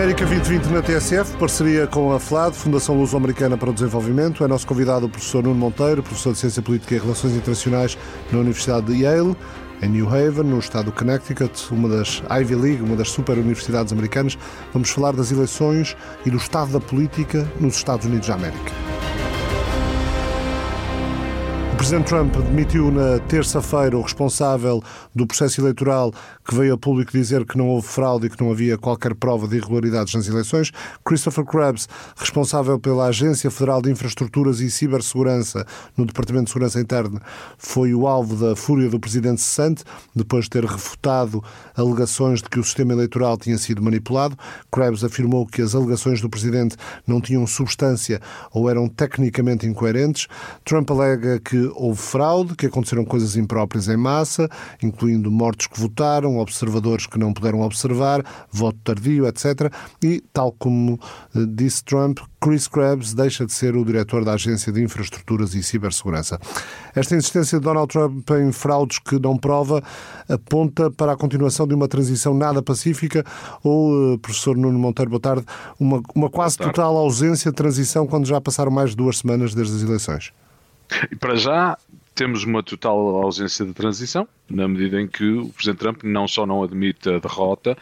América 2020 na TSF, parceria com a FLAD, Fundação Luso-Americana para o Desenvolvimento. É nosso convidado o professor Nuno Monteiro, professor de Ciência Política e Relações Internacionais na Universidade de Yale, em New Haven, no estado do Connecticut, uma das Ivy League, uma das super universidades americanas. Vamos falar das eleições e do estado da política nos Estados Unidos da América. Presidente Trump demitiu na terça-feira o responsável do processo eleitoral que veio a público dizer que não houve fraude e que não havia qualquer prova de irregularidades nas eleições. Christopher Krebs, responsável pela Agência Federal de Infraestruturas e Cibersegurança no Departamento de Segurança Interna, foi o alvo da fúria do presidente cessante depois de ter refutado alegações de que o sistema eleitoral tinha sido manipulado. Krebs afirmou que as alegações do presidente não tinham substância ou eram tecnicamente incoerentes. Trump alega que houve fraude, que aconteceram coisas impróprias em massa, incluindo mortos que votaram, observadores que não puderam observar, voto tardio, etc. E, tal como eh, disse Trump, Chris Krebs deixa de ser o diretor da Agência de Infraestruturas e Cibersegurança. Esta insistência de Donald Trump em fraudes que não prova aponta para a continuação de uma transição nada pacífica ou, eh, professor Nuno Monteiro, boa tarde, uma, uma quase total ausência de transição quando já passaram mais de duas semanas desde as eleições? Para já temos uma total ausência de transição, na medida em que o Presidente Trump não só não admite a derrota,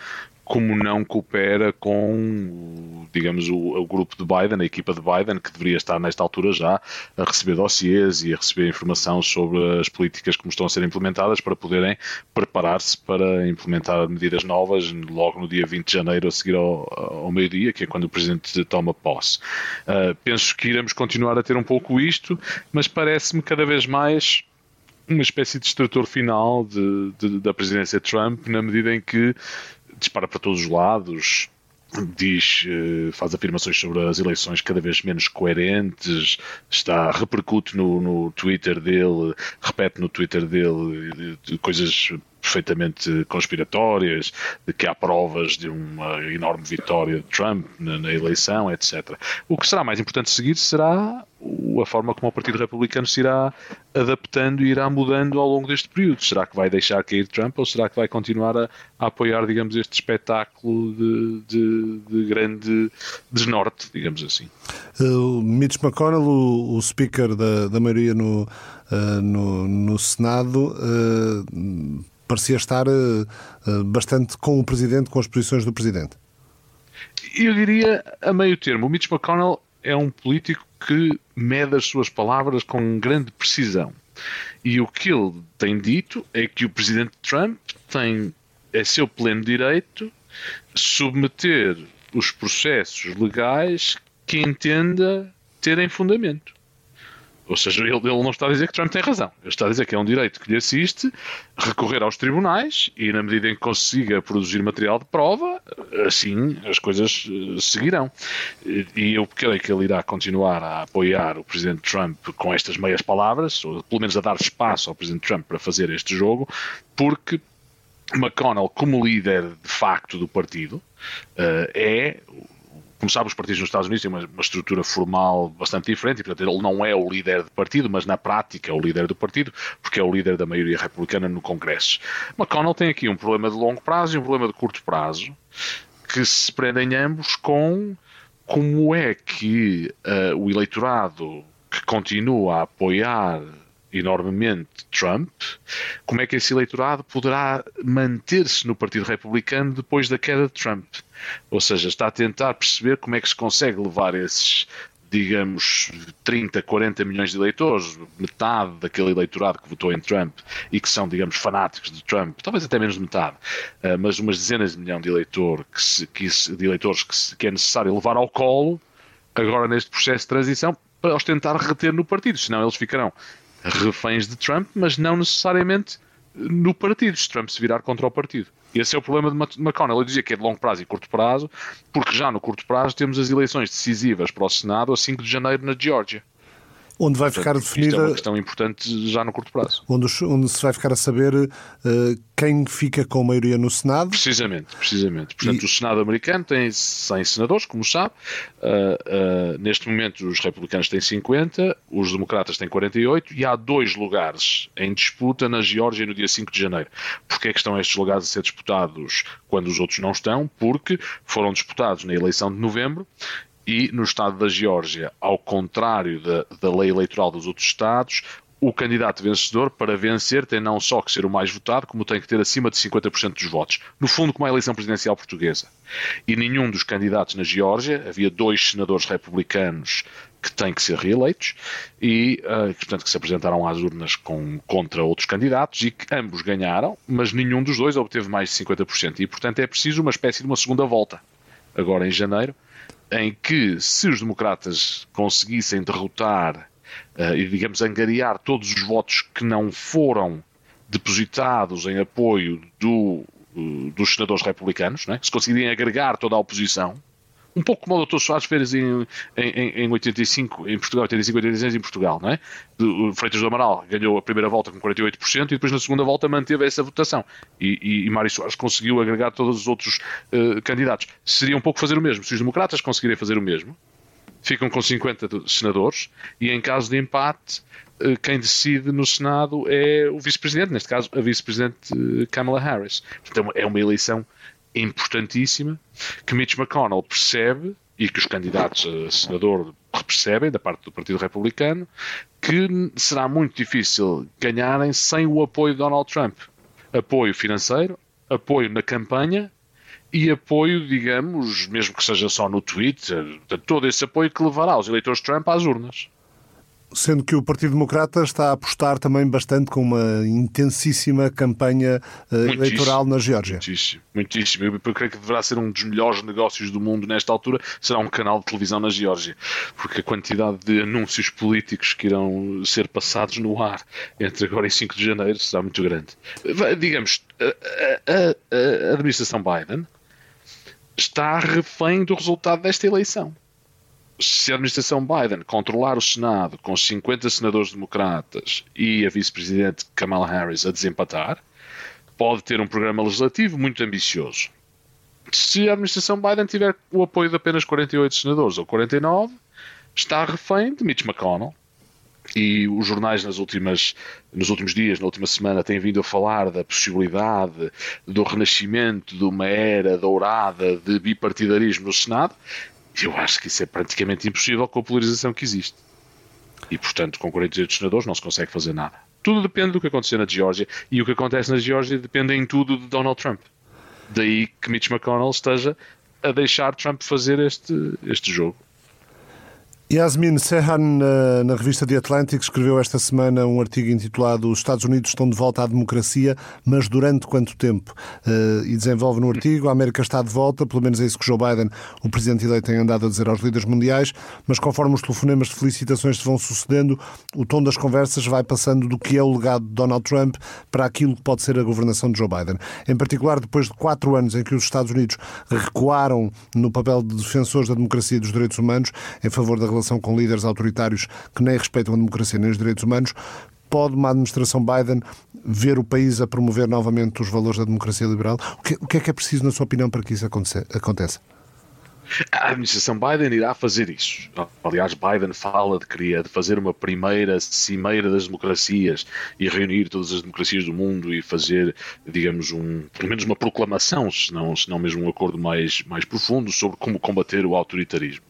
como não coopera com, digamos, o, o, grupo de Biden, a equipa de Biden, que deveria estar nesta altura já a receber dossiês e a receber informação sobre as políticas como estão a ser implementadas para poderem preparar-se para implementar medidas novas logo no dia 20 de janeiro, a seguir ao, ao meio-dia, que é quando o Presidente toma posse. Uh, penso que iremos continuar a ter um pouco isto, mas parece-me cada vez mais uma espécie de extrator final de, de, da presidência de Trump, na medida em que dispara para todos os lados, diz, eh, faz afirmações sobre as eleições cada vez menos coerentes, está repercute no, no Twitter dele, repete no Twitter dele coisas perfeitamente conspiratórias, de que há provas de uma enorme vitória de Trump na, na, eleição, etc. O que será mais importante seguir será a forma como o Partido Republicano se irá adaptando e irá mudando ao longo deste período. Será que vai deixar cair Trump ou será que vai continuar a, a apoiar, digamos, este espetáculo de, de, de grande desnorte, digamos assim? Uh, Mitch McConnell, o, o speaker da, da maioria no, uh, no, no Senado, uh, parecia estar uh, uh, bastante com o Presidente, com as posições do Presidente. Eu diria a meio termo. O Mitch McConnell é um político que mede as suas palavras com grande precisão. E o que ele tem dito é que o Presidente Trump tem, é seu pleno direito, submeter os processos legais que entenda terem fundamento. Ou seja, ele, ele, não está a dizer que Trump tem razão. Ele está a dizer que é um direito que lhe assiste recorrer aos tribunais e, na medida em que consiga produzir material de prova, assim as coisas eh, seguirão. E eu creio que ele irá continuar a apoiar o Presidente Trump com estas meias palavras, ou pelo menos a dar espaço ao Presidente Trump para fazer este jogo, porque McConnell, como líder de facto do partido, eh, é como sabe, os partidos nos Estados Unidos têm uma, uma, estrutura formal bastante diferente e, portanto, ele não é o líder de partido, mas na prática é o líder do partido, porque é o líder da maioria republicana no Congresso. McConnell tem aqui um problema de longo prazo e um problema de curto prazo, que se prendem ambos com como é que uh, o eleitorado que continua a apoiar enormemente Trump, como é que esse eleitorado poderá manter-se no Partido Republicano depois da queda de Trump? Ou seja, está a tentar perceber como é que se consegue levar esses, digamos, 30, 40 milhões de eleitores, metade daquele eleitorado que votou em Trump e que são, digamos, fanáticos de Trump, talvez até menos de metade, eh, mas umas dezenas de milhões de, eleitor que se, que se, de eleitores que, se, que é necessário levar ao colo, agora neste processo de transição, para os tentar reter no partido, senão eles ficarão reféns de Trump, mas não necessariamente no partido, se Trump se virar contra o partido. Esse é o problema de McConnell. Eu dizia que é de longo prazo e curto prazo, porque já no curto prazo temos as eleições decisivas para o Senado a 5 de janeiro na Geórgia. Onde vai ficar definida. Isto é uma questão importante já no curto prazo. Onde, onde se vai ficar a saber uh, quem fica com a maioria no Senado. Precisamente, precisamente. Portanto, e... o Senado americano tem 100 senadores, como sabe. Uh, uh, neste momento, os republicanos têm 50, os democratas têm 48 e há dois lugares em disputa na Geórgia no dia 5 de janeiro. Porquê é que estão estes lugares a ser disputados quando os outros não estão? Porque foram disputados na eleição de novembro e no estado da Geórgia, ao contrário da, da lei eleitoral dos outros estados, o candidato vencedor, para vencer, tem não só que ser o mais votado, como tem que ter acima de 50% dos votos. No fundo, como a eleição presidencial portuguesa. E nenhum dos candidatos na Geórgia, havia dois senadores republicanos que têm que ser reeleitos e, uh, portanto, que se apresentaram às urnas com, contra outros candidatos e que ambos ganharam, mas nenhum dos dois obteve mais de 50%. E, portanto, é preciso uma espécie de uma segunda volta, agora em janeiro, em que, se os democratas conseguissem derrotar uh, e, digamos, angariar todos os votos que não foram depositados em apoio do, uh, dos senadores republicanos, é? se conseguirem agregar toda a oposição, um pouco como o Dr. Soares fez em, em, em 85, em Portugal, 85, 86 em Portugal, não é? O Freitas do Amaral ganhou a primeira volta com 48% e depois na segunda volta manteve essa votação. E, e, e Mário Soares conseguiu agregar todos os outros uh, candidatos. Seria um pouco fazer o mesmo. Se os democratas conseguirem fazer o mesmo, ficam com 50 senadores e em caso de empate eh, quem decide no Senado é o vice-presidente, neste caso a vice-presidente eh, Kamala Harris. Portanto, é uma eleição importantíssima que Mitch McConnell percebe e que os candidatos a senador percebem, da parte do Partido Republicano, que será muito difícil ganharem sem o apoio de Donald Trump. Apoio financeiro, apoio na campanha e apoio, digamos, mesmo que seja só no Twitter, todo esse apoio que levará os eleitores de Trump às urnas sendo que o Partido Democrata está a apostar também bastante com uma intensíssima campanha uh, eleitoral na Geórgia. Muitíssimo, muitíssimo. Eu, creio que deverá ser um dos melhores negócios do mundo nesta altura, será um canal de televisão na Geórgia, porque a quantidade de anúncios políticos que irão ser passados no ar entre agora e 5 de janeiro será muito grande. Digamos, a, a, a administração Biden está refém do resultado desta eleição se a administração Biden controlar o Senado com 50 senadores democratas e a vice-presidente Kamala Harris a desempatar, pode ter um programa legislativo muito ambicioso. Se a administração Biden tiver o apoio de apenas 48 senadores ou 49, está refém de Mitch McConnell. E os jornais nas últimas, nos últimos dias, na última semana, têm vindo a falar da possibilidade do renascimento de uma era dourada de bipartidarismo no Senado. Eu acho que isso é praticamente impossível com a polarização que existe. E, portanto, com 48 senadores não se consegue fazer nada. Tudo depende do que acontecer na Geórgia. E o que acontece na Geórgia depende em tudo de Donald Trump. Daí que Mitch McConnell esteja a deixar Trump fazer este, este jogo. Yasmin Sehan, na, na, revista The Atlantic, escreveu esta semana um artigo intitulado Os Estados Unidos estão de volta à democracia, mas durante quanto tempo? Uh, e desenvolve no artigo a América está de volta, pelo menos é isso que Joe Biden, o presidente eleito, tem andado a dizer aos líderes mundiais, mas conforme os telefonemas de felicitações se vão sucedendo, o tom das conversas vai passando do que é o legado de Donald Trump para aquilo que pode ser a governação de Joe Biden. Em particular, depois de quatro anos em que os Estados Unidos recuaram no papel de defensores da democracia e dos direitos humanos em favor da relação com líderes autoritários que nem respeitam a democracia nem os direitos humanos, pode uma administração Biden ver o país a promover novamente os valores da democracia liberal? O que, o que é que é preciso, na sua opinião, para que isso aconteça? A administração Biden irá fazer isso. Aliás, Biden fala de querer de fazer uma primeira cimeira das democracias e reunir todas as democracias do mundo e fazer, digamos, um, pelo menos uma proclamação, se não, se não mesmo um acordo mais, mais profundo sobre como combater o autoritarismo.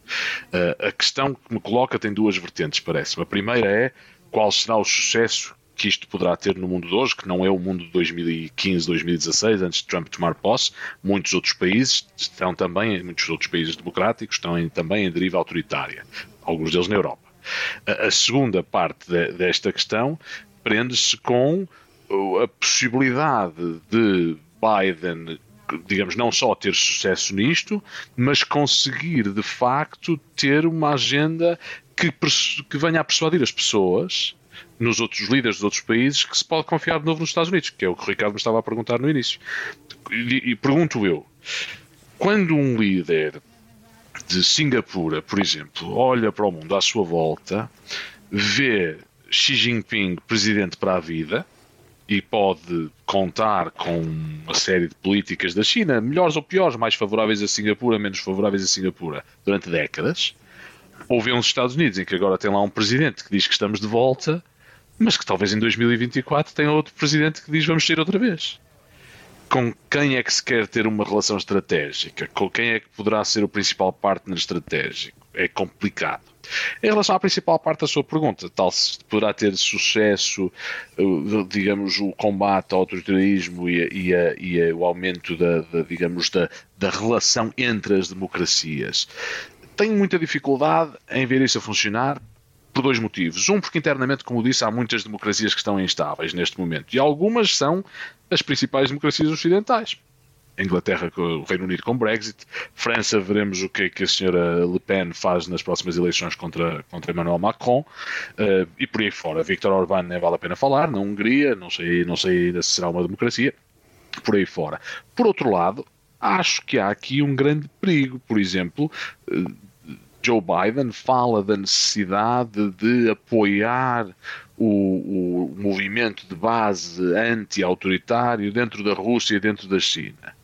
Uh, a questão que me coloca tem duas vertentes, parece-me. A primeira é qual será o sucesso que isto poderá ter no mundo de hoje, que não é o mundo de 2015, 2016, antes de Trump tomar posse. Muitos outros países estão também, muitos outros países democráticos estão em, também em deriva autoritária, alguns deles na Europa. A, a segunda parte de, desta questão prende-se com a possibilidade de Biden digamos, não só ter sucesso nisto, mas conseguir de facto ter uma agenda que, que venha a persuadir as pessoas nos outros líderes dos outros países que se pode confiar de novo nos Estados Unidos, que é o que o Ricardo me estava a perguntar no início. E, e pergunto eu, quando um líder de Singapura, por exemplo, olha para o mundo à sua volta, vê Xi Jinping presidente para a vida e pode contar com uma série de políticas da China, melhores ou piores, mais favoráveis a Singapura, menos favoráveis a Singapura, durante décadas. Ou vê uns Estados Unidos em que agora tem lá um presidente que diz que estamos de volta, mas que talvez em 2024 tenha outro presidente que diz vamos sair outra vez. Com quem é que se quer ter uma relação estratégica? Com quem é que poderá ser o principal partner estratégico? É complicado. Em relação à principal parte da sua pergunta, tal se poderá ter sucesso, eh, digamos, o combate ao autoritarismo e, a, e, a, e a, o aumento da, da digamos, da, da relação entre as democracias. Tenho muita dificuldade em ver isso a funcionar por dois motivos. Um, porque internamente, como disse, há muitas democracias que estão instáveis neste momento. E algumas são as principais democracias ocidentais. Inglaterra o Reino Unido com Brexit, França veremos o que é que a senhora Le Pen faz nas próximas eleições contra, contra Emmanuel Macron uh, e por aí fora. Victor Orbán nem vale a pena falar, na Hungria, não sei, não sei ainda se será uma democracia, por aí fora. Por outro lado, acho que há aqui um grande perigo, por exemplo. Joe Biden fala da necessidade de apoiar o, o movimento de base anti-autoritário dentro da Rússia e dentro da China.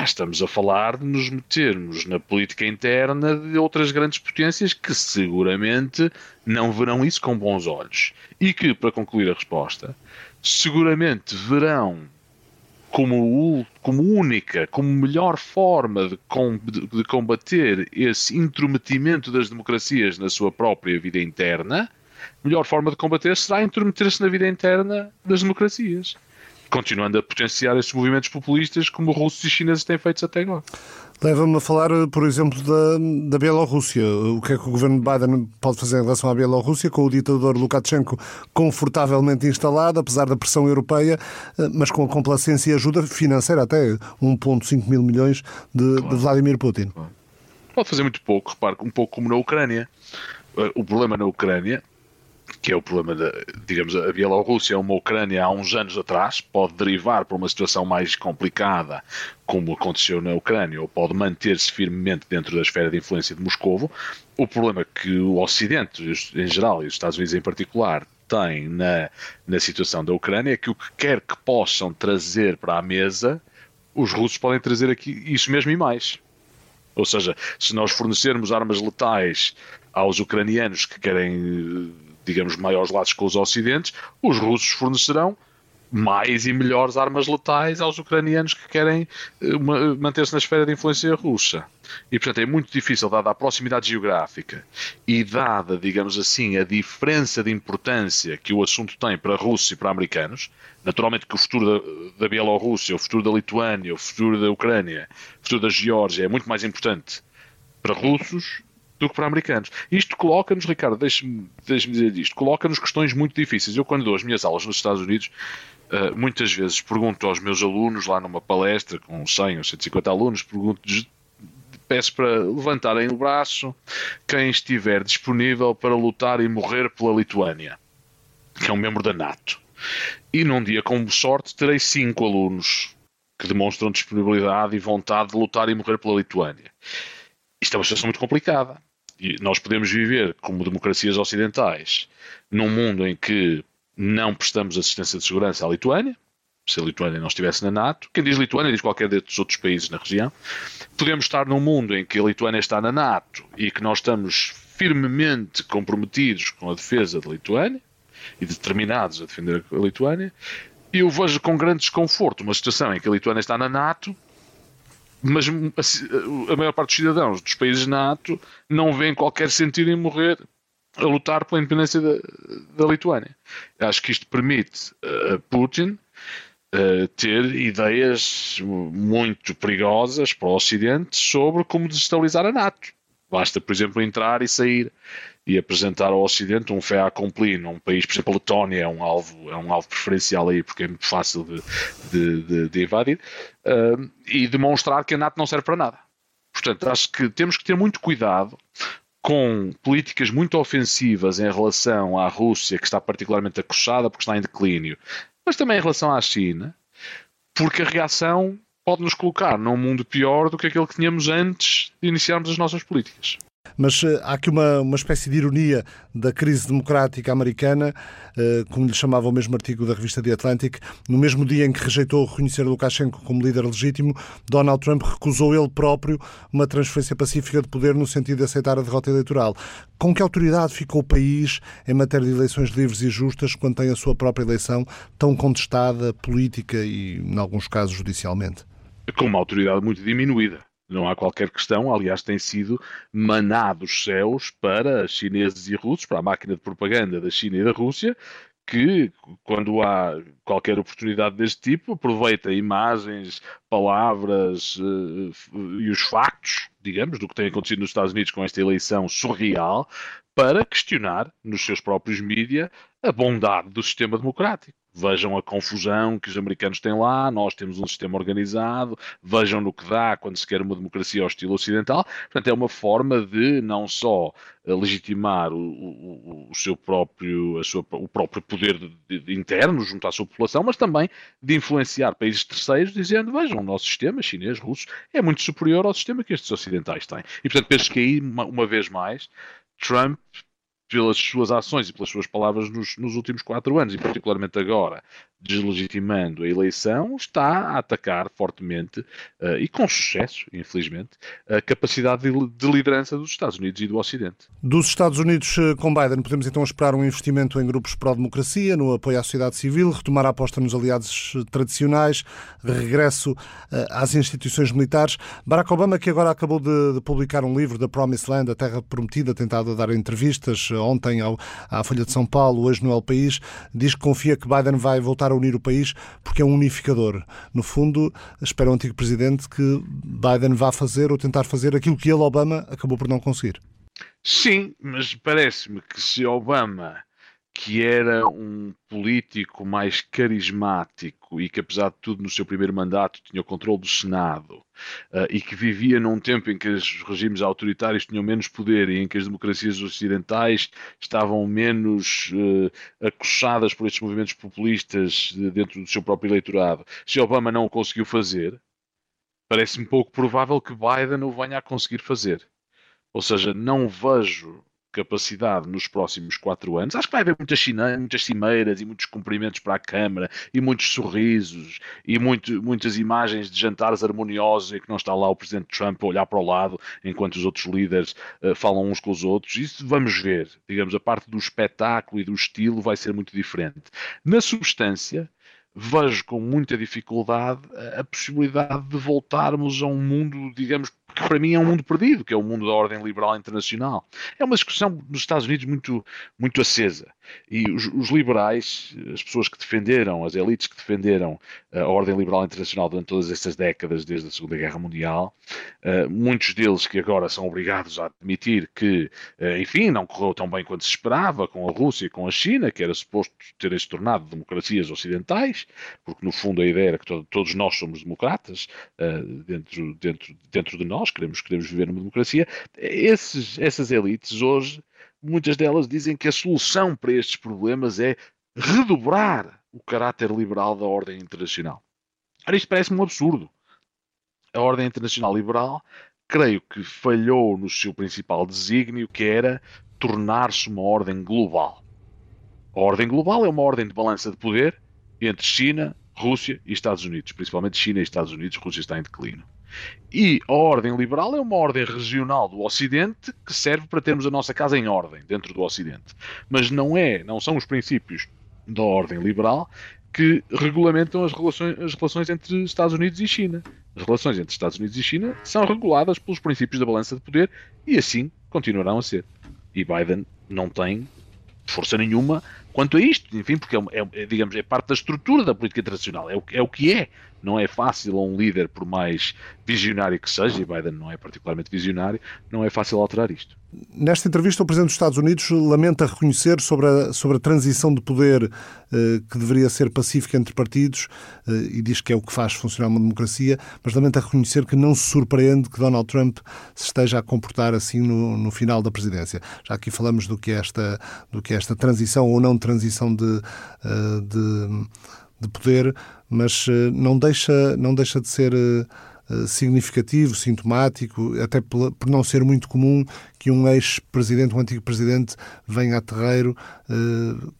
Estamos a falar de nos metermos na política interna de outras grandes potências que seguramente não verão isso com bons olhos. E que, para concluir a resposta, seguramente verão como, como única, como melhor forma de, com, de combater esse intrometimento das democracias na sua própria vida interna, melhor forma de combater será intrometer-se na vida interna das democracias continuando a potenciar esses movimentos populistas como russos e chineses têm feito até agora. Leva-me a falar, por exemplo, da, da Bielorrússia. O que é que o governo de Biden pode fazer em relação à Bielorrússia, com o ditador Lukashenko confortavelmente instalado, apesar da pressão europeia, mas com a complacência e ajuda financeira, até 1,5 mil milhões de, claro. de Vladimir Putin? Pode fazer muito pouco, repare, um pouco como na Ucrânia. O problema na Ucrânia que é o problema da, digamos, a Bielorrússia é uma Ucrânia há uns anos atrás, pode derivar para uma situação mais complicada, como aconteceu na Ucrânia, ou pode manter-se firmemente dentro da esfera de influência de Moscovo. O problema que o Ocidente, em geral, e os Estados Unidos em particular, têm na, na situação da Ucrânia é que o que quer que possam trazer para a mesa, os russos podem trazer aqui isso mesmo e mais. Ou seja, se nós fornecermos armas letais aos ucranianos que querem digamos, maiores laços com os ocidentes, os russos fornecerão mais e melhores armas letais aos ucranianos que querem eh, manter-se na esfera de influência russa. E, portanto, é muito difícil, dada a proximidade geográfica e dada, digamos assim, a diferença de importância que o assunto tem para russos e para americanos. Naturalmente que o futuro da, da Bielorrússia, o futuro da Lituânia, o futuro da Ucrânia, o futuro da Geórgia é muito mais importante para russos do que para americanos. Isto coloca-nos, Ricardo, deixe-me deixe dizer isto, coloca-nos questões muito difíceis. Eu, quando dou as minhas aulas nos Estados Unidos, uh, muitas vezes pergunto aos meus alunos, lá numa palestra com 100 ou 150 alunos, pergunto peço para levantarem o braço quem estiver disponível para lutar e morrer pela Lituânia, que é um membro da NATO. E num dia com sorte terei cinco alunos que demonstram disponibilidade e vontade de lutar e morrer pela Lituânia. Isto é uma situação muito complicada nós podemos viver como democracias ocidentais num mundo em que não prestamos assistência de segurança à Lituânia, se a Lituânia não estivesse na NATO, quem diz Lituânia diz qualquer dos outros países na região. Podemos estar num mundo em que a Lituânia está na NATO e que nós estamos firmemente comprometidos com a defesa da Lituânia e determinados a defender a Lituânia. E eu vejo com grande desconforto uma situação em que a Lituânia está na NATO mas a maior parte dos cidadãos dos países NATO não vêem qualquer sentido em morrer a lutar pela independência da, da Lituânia. Acho que isto permite a Putin ter ideias muito perigosas para o Ocidente sobre como desestabilizar a NATO. Basta, por exemplo, entrar e sair e apresentar ao Ocidente um fait accompli num país, por exemplo, a Letónia é um alvo, é um alvo preferencial aí porque é muito fácil de, de, de, de invadir, uh, e demonstrar que a NATO não serve para nada. Portanto, acho que temos que ter muito cuidado com políticas muito ofensivas em relação à Rússia, que está particularmente acossada porque está em declínio, mas também em relação à China, porque a reação pode nos colocar num mundo pior do que aquele que tínhamos antes de iniciarmos as nossas políticas. Mas uh, há aqui uma, uma espécie de ironia da crise democrática americana, uh, como lhe chamava o mesmo artigo da revista The Atlantic, no mesmo dia em que rejeitou reconhecer Lukashenko como líder legítimo, Donald Trump recusou ele próprio uma transferência pacífica de poder no sentido de aceitar a derrota eleitoral. Com que autoridade ficou o país em matéria de eleições livres e justas quando tem a sua própria eleição tão contestada política e, em alguns casos, judicialmente? Com uma autoridade muito diminuída. Não há qualquer questão, aliás, tem sido manado céus para chineses e russos, para a máquina de propaganda da China e da Rússia, que, quando há qualquer oportunidade deste tipo, aproveita imagens, palavras uh, e os factos, digamos, do que tem acontecido nos Estados Unidos com esta eleição surreal, para questionar nos seus próprios mídias a bondade do sistema democrático. Vejam a confusão que os americanos têm lá, nós temos um sistema organizado, vejam no que dá quando se quer uma democracia ao estilo ocidental. Portanto, é uma forma de não só eh, legitimar o, o, o seu próprio, sua, o próprio poder de, de, interno junto à sua população, mas também de influenciar países terceiros, dizendo: vejam, o nosso sistema chinês, russo, é muito superior ao sistema que estes ocidentais têm. E, portanto, penso que aí, uma, uma vez mais, Trump pelas suas ações e pelas suas palavras nos, nos, últimos quatro anos, e particularmente agora, deslegitimando a eleição, está a atacar fortemente uh, e com sucesso, infelizmente, a capacidade de, de, liderança dos Estados Unidos e do Ocidente. Dos Estados Unidos eh, com Biden, podemos então esperar um investimento em grupos pró-democracia, no apoio à sociedade civil, retomar a aposta nos aliados eh, tradicionais, regresso uh, às instituições militares. Barack Obama, que agora acabou de, de, publicar um livro, da Promised Land, a Terra Prometida, tentado dar entrevistas ontem ao, à Folha de São Paulo, hoje no El País, diz que confia que Biden vai voltar a unir o país porque é um unificador. No fundo, espera o antigo presidente que Biden vá fazer ou tentar fazer aquilo que ele, Obama, acabou por não conseguir. Sim, mas parece-me que se Obama que era um político mais carismático e que, apesar de tudo, no seu primeiro mandato tinha o controle do Senado uh, e que vivia num tempo em que os regimes autoritários tinham menos poder e em que as democracias ocidentais estavam menos uh, por estes movimentos populistas dentro do seu próprio eleitorado. Se Obama não o conseguiu fazer, parece-me pouco provável que Biden o venha a conseguir fazer. Ou seja, não vejo capacidade nos próximos quatro anos. Acho que vai haver muitas, muitas cimeiras e muitos cumprimentos para a Câmara e muitos sorrisos e muito, muitas imagens de jantares harmoniosos em que não está lá o Presidente Trump a olhar para o lado enquanto os outros líderes uh, falam uns com os outros. Isso vamos ver. Digamos, a parte do espetáculo e do estilo vai ser muito diferente. Na substância, vejo com muita dificuldade a possibilidade de voltarmos a um mundo, digamos, que para mim é um mundo perdido, que é o mundo da ordem liberal internacional. É uma discussão nos Estados Unidos muito, muito acesa. E os, os, liberais, as pessoas que defenderam, as elites que defenderam a ordem liberal internacional durante todas estas décadas, desde a Segunda Guerra Mundial, uh, muitos deles que agora são obrigados a admitir que, uh, enfim, não correu tão bem quanto se esperava com a Rússia e com a China, que era suposto terem se tornado democracias ocidentais, porque no fundo a ideia era que to todos nós somos democratas dentro, dentro, dentro de nós, queremos, queremos viver numa democracia. Esses, essas elites hoje muitas delas dizem que a solução para estes problemas é redobrar o caráter liberal da ordem internacional. Ora, isto parece-me um absurdo. A ordem internacional liberal, creio que falhou no seu principal desígnio, que era tornar-se uma ordem global. A ordem global é uma ordem de balança de poder entre China, Rússia e Estados Unidos, principalmente China e Estados Unidos. Rússia está em declínio. E a ordem liberal é uma ordem regional do Ocidente que serve para termos a nossa casa em ordem dentro do Ocidente. Mas não é, não são os princípios da ordem liberal que regulamentam as relações, as relações entre Estados Unidos e China. As relações entre Estados Unidos e China são reguladas pelos princípios da balança de poder e assim continuarão a ser. E Biden não tem força nenhuma quanto a isto, enfim, porque é, é, digamos, é parte da estrutura da política internacional, é o, é o que é. Não é fácil a um líder, por mais visionário que seja, e Biden não é particularmente visionário, não é fácil alterar isto. Nesta entrevista, o Presidente dos Estados Unidos lamenta reconhecer sobre a, sobre a transição de poder eh, que deveria ser pacífica entre partidos eh, e diz que é o que faz funcionar uma democracia, mas lamenta reconhecer que não se surpreende que Donald Trump se esteja a comportar assim no, no final da presidência. Já aqui falamos do que é esta, do que é esta transição ou não transição de, eh, de, de poder, mas eh, não deixa, não deixa de ser eh, significativo, sintomático, até por não ser muito comum que um ex-presidente, um antigo presidente, venha a terreiro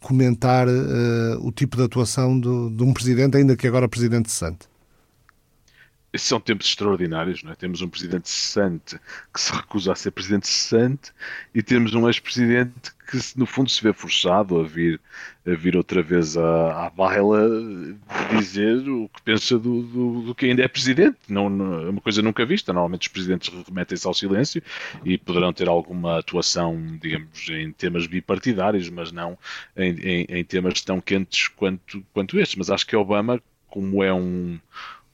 comentar o tipo de atuação do, de um presidente, ainda que agora presidente cessante. Esses são tempos extraordinários, não é? Temos um presidente cessante que se recusa a ser presidente cessante e temos um ex-presidente que, no fundo, se vê forçado a vir, a vir outra vez à, à baila dizer o que pensa do, do, do, que ainda é presidente. Não, não, é uma coisa nunca vista. Normalmente os presidentes remetem-se ao silêncio e poderão ter alguma atuação, digamos, em temas bipartidários, mas não em, em, em temas tão quentes quanto, quanto estes. Mas acho que Obama, como é um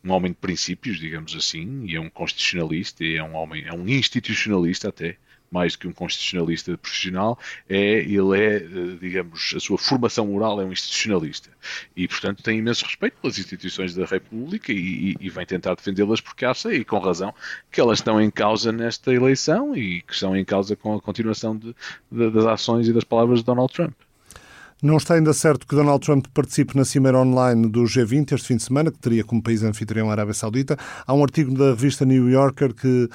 um homem de princípios, digamos assim, e é um constitucionalista, e é um homem, é um institucionalista até, mais do que um constitucionalista profissional, é, ele é, eh, digamos, a sua formação moral é um institucionalista. E, portanto, tem imenso respeito pelas instituições da República e, e, vem tentar defendê-las porque acha, e com razão, que elas estão em causa nesta eleição e que estão em causa com a continuação de, de, das ações e das palavras de Donald Trump. Não está ainda certo que Donald Trump participe na cimeira online do G20 este fim de semana, que teria como país anfitrião a Arábia Saudita. Há um artigo da revista New Yorker que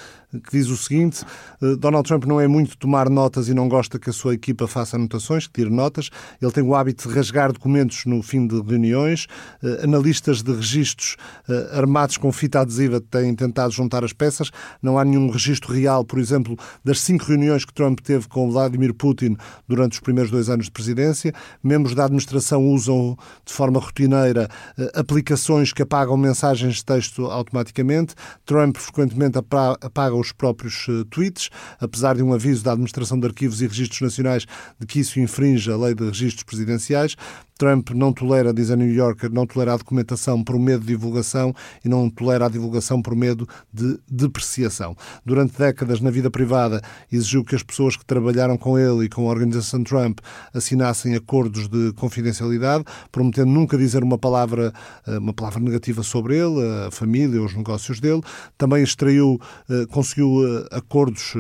que diz o seguinte: eh, Donald Trump não é muito tomar notas e não gosta que a sua equipa faça anotações, que tire notas. Ele tem o hábito de rasgar documentos no fim de reuniões. Eh, analistas de registros eh, armados com fita adesiva têm tentado juntar as peças. Não há nenhum registro real, por exemplo, das cinco reuniões que Trump teve com Vladimir Putin durante os primeiros dois anos de presidência. Membros da administração usam de forma rotineira aplicações que apagam mensagens de texto automaticamente. Trump frequentemente apaga os próprios eh, tweets, apesar de um aviso da Administração de Arquivos e Registros Nacionais de que isso infringe a lei de registros presidenciais. Trump não tolera, diz a New Yorker, não tolera a documentação por medo de divulgação e não tolera a divulgação por medo de depreciação. Durante décadas, na vida privada, exigiu que as pessoas que trabalharam com ele e com a organização Trump assinassem acordos de confidencialidade, prometendo nunca dizer uma palavra, eh, uma palavra negativa sobre ele, a família, os negócios dele. Também extraiu, eh, conseguiu eh, acordos,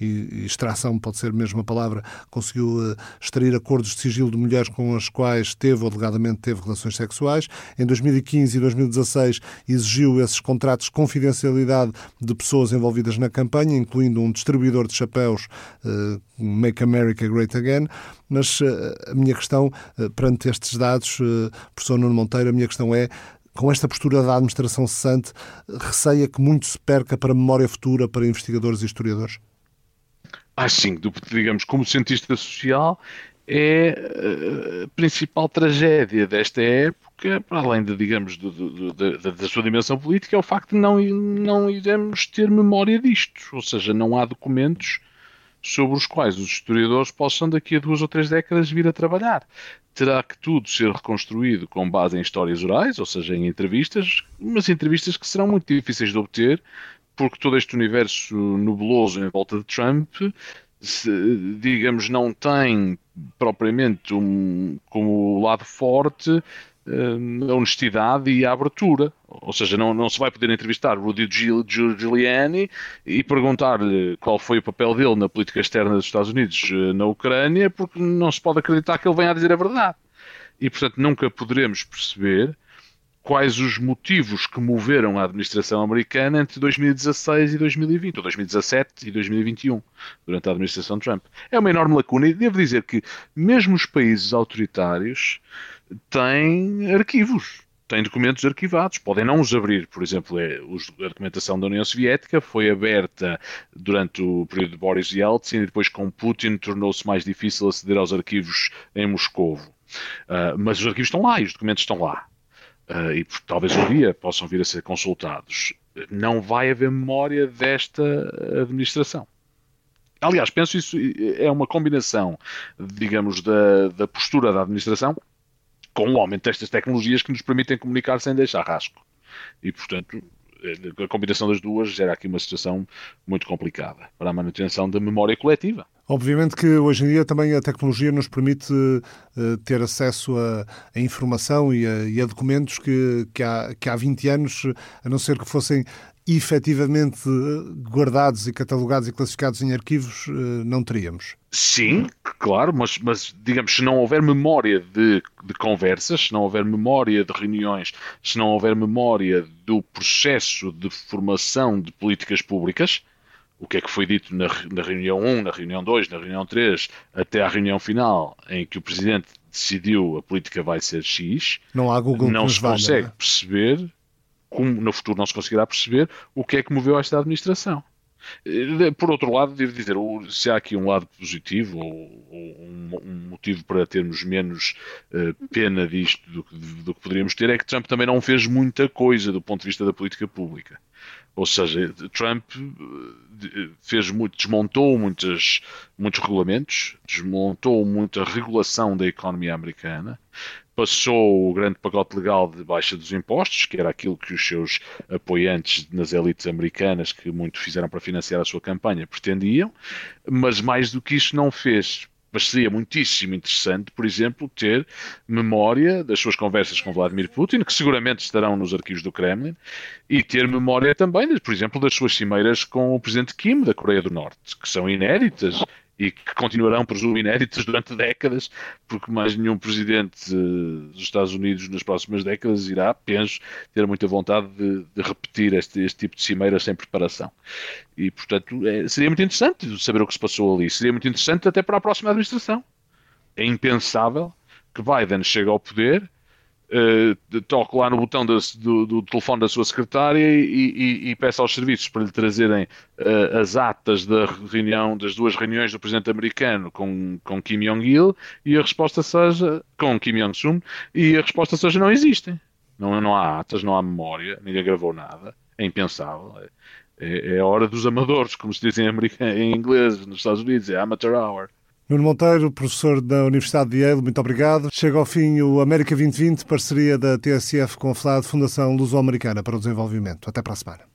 e extração pode ser a palavra, conseguiu extrair acordos de sigilo de mulheres com as quais teve ou alegadamente teve relações sexuais. Em 2015 e 2016 exigiu esses contratos de confidencialidade de pessoas envolvidas na campanha, incluindo um distribuidor de chapéus, uh, Make America Great Again. Mas uh, a minha questão, uh, perante estes dados, professor Nuno Monteiro, a minha questão é com esta postura da administração cessante, receia que muito se perca para a memória futura para investigadores e historiadores? Ah, sim, digamos, como cientista social, é eh, a principal tragédia desta época, para além de, digamos, do, do, da, da, sua dimensão política, é o facto de não, não iremos ter memória disto. Ou seja, não há documentos sobre os quais os historiadores possam, daqui a duas ou três décadas, vir a trabalhar. Terá que tudo ser reconstruído com base em histórias orais, ou seja, em entrevistas, mas entrevistas que serão muito difíceis de obter, porque todo este universo nebuloso em volta de Trump digamos, não tem propriamente um, como lado forte uh, a honestidade e a abertura. Ou seja, não, não se vai poder entrevistar Rudy Giuliani e perguntar-lhe qual foi o papel dele na política externa dos Estados Unidos uh, na Ucrânia, porque não se pode acreditar que ele venha a dizer a verdade. E, portanto, nunca poderemos perceber quais os motivos que moveram a administração americana entre 2016 e 2020, ou 2017 e 2021, durante a administração Trump. É uma enorme lacuna e devo dizer que mesmo os países autoritários têm arquivos, têm documentos arquivados, podem não os abrir. Por exemplo, é, a documentação da União Soviética foi aberta durante o período de Boris Yeltsin e depois com Putin tornou-se mais difícil aceder aos arquivos em Moscou. Uh, mas os arquivos estão lá e os documentos estão lá uh, e talvez um dia possam vir a ser consultados, não vai haver memória desta administração. Aliás, penso isso é uma combinação, digamos, da, da postura da administração com o aumento destas tecnologias que nos permitem comunicar sem deixar rasco. E, portanto, a combinação das duas gera aqui uma situação muito complicada para a manutenção da memória coletiva. Obviamente que hoje em dia também a tecnologia nos permite uh, ter acesso a, a informação e a, e a, documentos que, que, há, que há 20 anos, a não ser que fossem efetivamente guardados e catalogados e classificados em arquivos, uh, não teríamos. Sim, claro, mas, mas digamos, se não houver memória de, de conversas, se não houver memória de reuniões, se não houver memória do processo de formação de políticas públicas, o que é que foi dito na, na reunião 1, na reunião 2, na reunião 3, até à reunião final, em que o Presidente decidiu a política vai ser X, não, há Google não se consegue perceber, como no futuro não se conseguirá perceber, o que é que moveu esta administração. Eh, por outro lado, devo dizer, se há aqui um lado positivo ou, um, motivo para termos menos uh, pena disto do, do, que poderíamos ter, é que Trump também não fez muita coisa do ponto de vista da política pública. Ou seja, Trump eh, fez muito, desmontou muitas, muitos regulamentos, desmontou muita regulação da economia americana, passou o grande pacote legal de baixa dos impostos, que era aquilo que os seus apoiantes nas elites americanas, que muito fizeram para financiar a sua campanha, pretendiam, mas mais do que isso não fez. Mas seria muitíssimo interessante, por exemplo, ter memória das suas conversas com Vladimir Putin, que seguramente estarão nos arquivos do Kremlin, e ter memória também, por exemplo, das suas cimeiras com o presidente Kim da Coreia do Norte, que são inéditas e que continuarão, presumo, inéditas durante décadas, porque mais nenhum presidente eh, dos Estados Unidos nas próximas décadas irá, penso, ter muita vontade de, de repetir este, este, tipo de cimeira sem preparação. E, portanto, é, seria muito interessante saber o que se passou ali. Seria muito interessante até para a próxima administração. É impensável que Biden chegue ao poder uh, toque lá no botão do, do, do, telefone da sua secretária e, e, e peça aos serviços para lhe trazerem uh, as atas da reunião, das duas reuniões do presidente americano com, com Kim Jong-il e a resposta seja com Kim Jong-un e a resposta seja não existem. Não, não há atas, não há memória, ninguém gravou nada. É impensável. É, é, é a hora dos amadores, como se diz em, em inglês nos Estados Unidos, é amateur hour. Nuno Monteiro, professor da Universidade de Yale, muito obrigado. Chega ao fim o América 2020, parceria da TSF com a FLAD, Fundação Luso-Americana para o Desenvolvimento. Até para a semana.